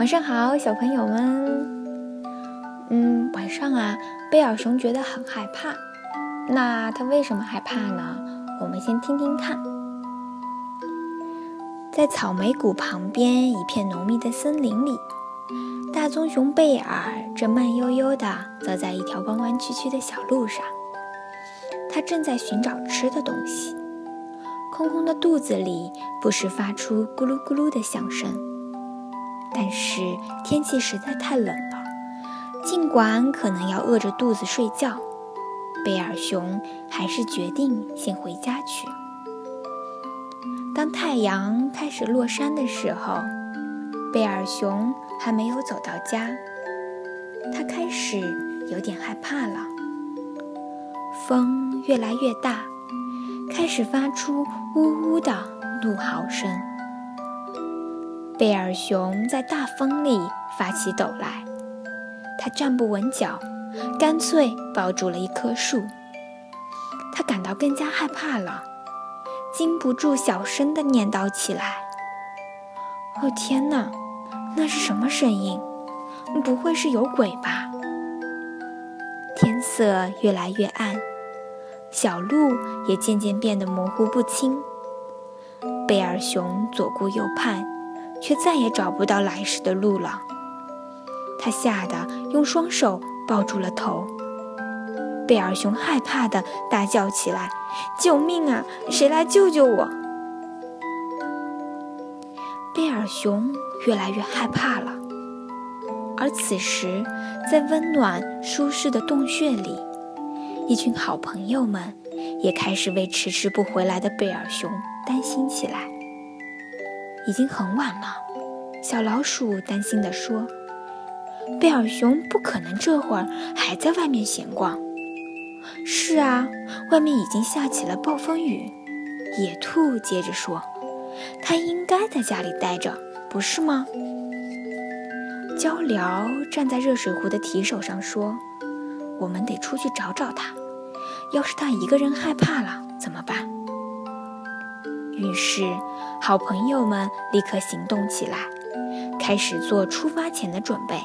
晚上好，小朋友们。嗯，晚上啊，贝尔熊觉得很害怕。那他为什么害怕呢？我们先听听看。在草莓谷旁边一片浓密的森林里，大棕熊贝尔正慢悠悠地走在一条弯弯曲曲的小路上。他正在寻找吃的东西，空空的肚子里不时发出咕噜咕噜的响声。但是天气实在太冷了，尽管可能要饿着肚子睡觉，贝尔熊还是决定先回家去。当太阳开始落山的时候，贝尔熊还没有走到家，他开始有点害怕了。风越来越大，开始发出呜呜的怒嚎声。贝尔熊在大风里发起抖来，他站不稳脚，干脆抱住了一棵树。他感到更加害怕了，禁不住小声地念叨起来：“哦天哪，那是什么声音？不会是有鬼吧？”天色越来越暗，小路也渐渐变得模糊不清。贝尔熊左顾右盼。却再也找不到来时的路了。他吓得用双手抱住了头。贝尔熊害怕的大叫起来：“救命啊！谁来救救我？”贝尔熊越来越害怕了。而此时，在温暖舒适的洞穴里，一群好朋友们也开始为迟迟不回来的贝尔熊担心起来。已经很晚了，小老鼠担心地说：“贝尔熊不可能这会儿还在外面闲逛。”“是啊，外面已经下起了暴风雨。”野兔接着说：“他应该在家里待着，不是吗？”鹪鹩站在热水壶的提手上说：“我们得出去找找他。要是他一个人害怕了怎么办？”于是，好朋友们立刻行动起来，开始做出发前的准备。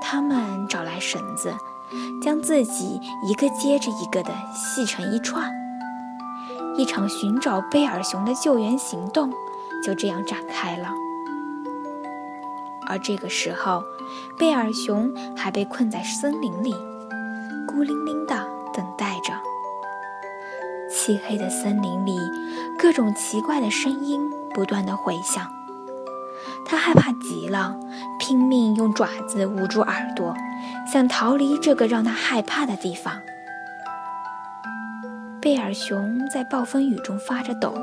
他们找来绳子，将自己一个接着一个的系成一串。一场寻找贝尔熊的救援行动就这样展开了。而这个时候，贝尔熊还被困在森林里，孤零零地等待着。漆黑的森林里，各种奇怪的声音不断的回响。他害怕极了，拼命用爪子捂住耳朵，想逃离这个让他害怕的地方。贝尔熊在暴风雨中发着抖。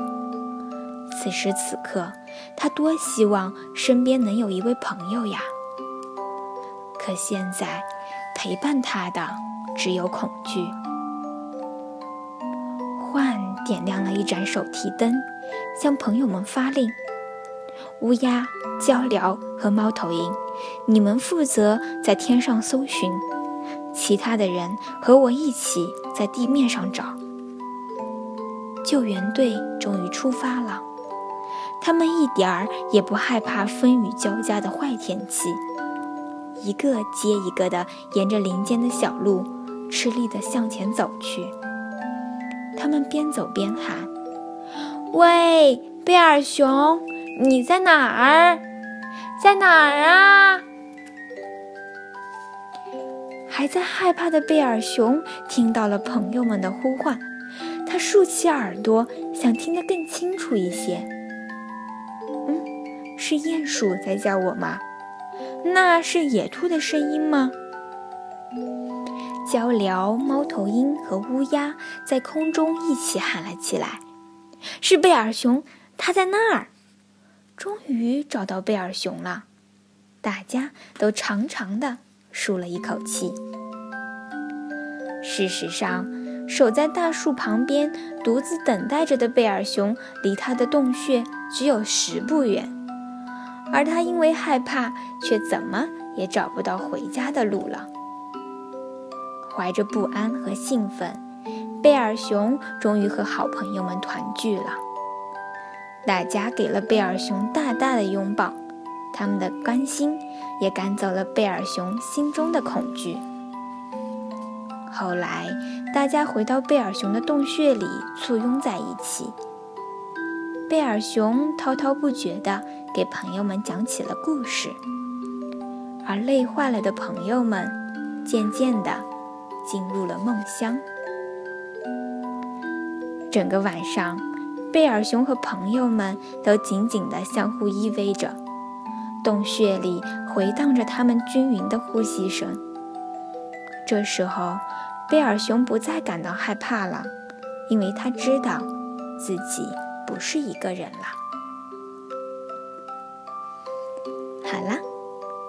此时此刻，他多希望身边能有一位朋友呀！可现在，陪伴他的只有恐惧。点亮了一盏手提灯，向朋友们发令：“乌鸦、鹪鹩和猫头鹰，你们负责在天上搜寻，其他的人和我一起在地面上找。”救援队终于出发了，他们一点儿也不害怕风雨交加的坏天气，一个接一个的沿着林间的小路，吃力地向前走去。他们边走边喊：“喂，贝尔熊，你在哪儿？在哪儿啊？”还在害怕的贝尔熊听到了朋友们的呼唤，他竖起耳朵，想听得更清楚一些。嗯，是鼹鼠在叫我吗？那是野兔的声音吗？鹪鹩、猫头鹰和乌鸦在空中一起喊了起来：“是贝尔熊，他在那儿！”终于找到贝尔熊了，大家都长长的舒了一口气。事实上，守在大树旁边独自等待着的贝尔熊，离他的洞穴只有十步远，而他因为害怕，却怎么也找不到回家的路了。怀着不安和兴奋，贝尔熊终于和好朋友们团聚了。大家给了贝尔熊大大的拥抱，他们的关心也赶走了贝尔熊心中的恐惧。后来，大家回到贝尔熊的洞穴里，簇拥在一起。贝尔熊滔滔不绝地给朋友们讲起了故事，而累坏了的朋友们渐渐地进入了梦乡。整个晚上，贝尔熊和朋友们都紧紧地相互依偎着，洞穴里回荡着他们均匀的呼吸声。这时候，贝尔熊不再感到害怕了，因为他知道自己不是一个人了。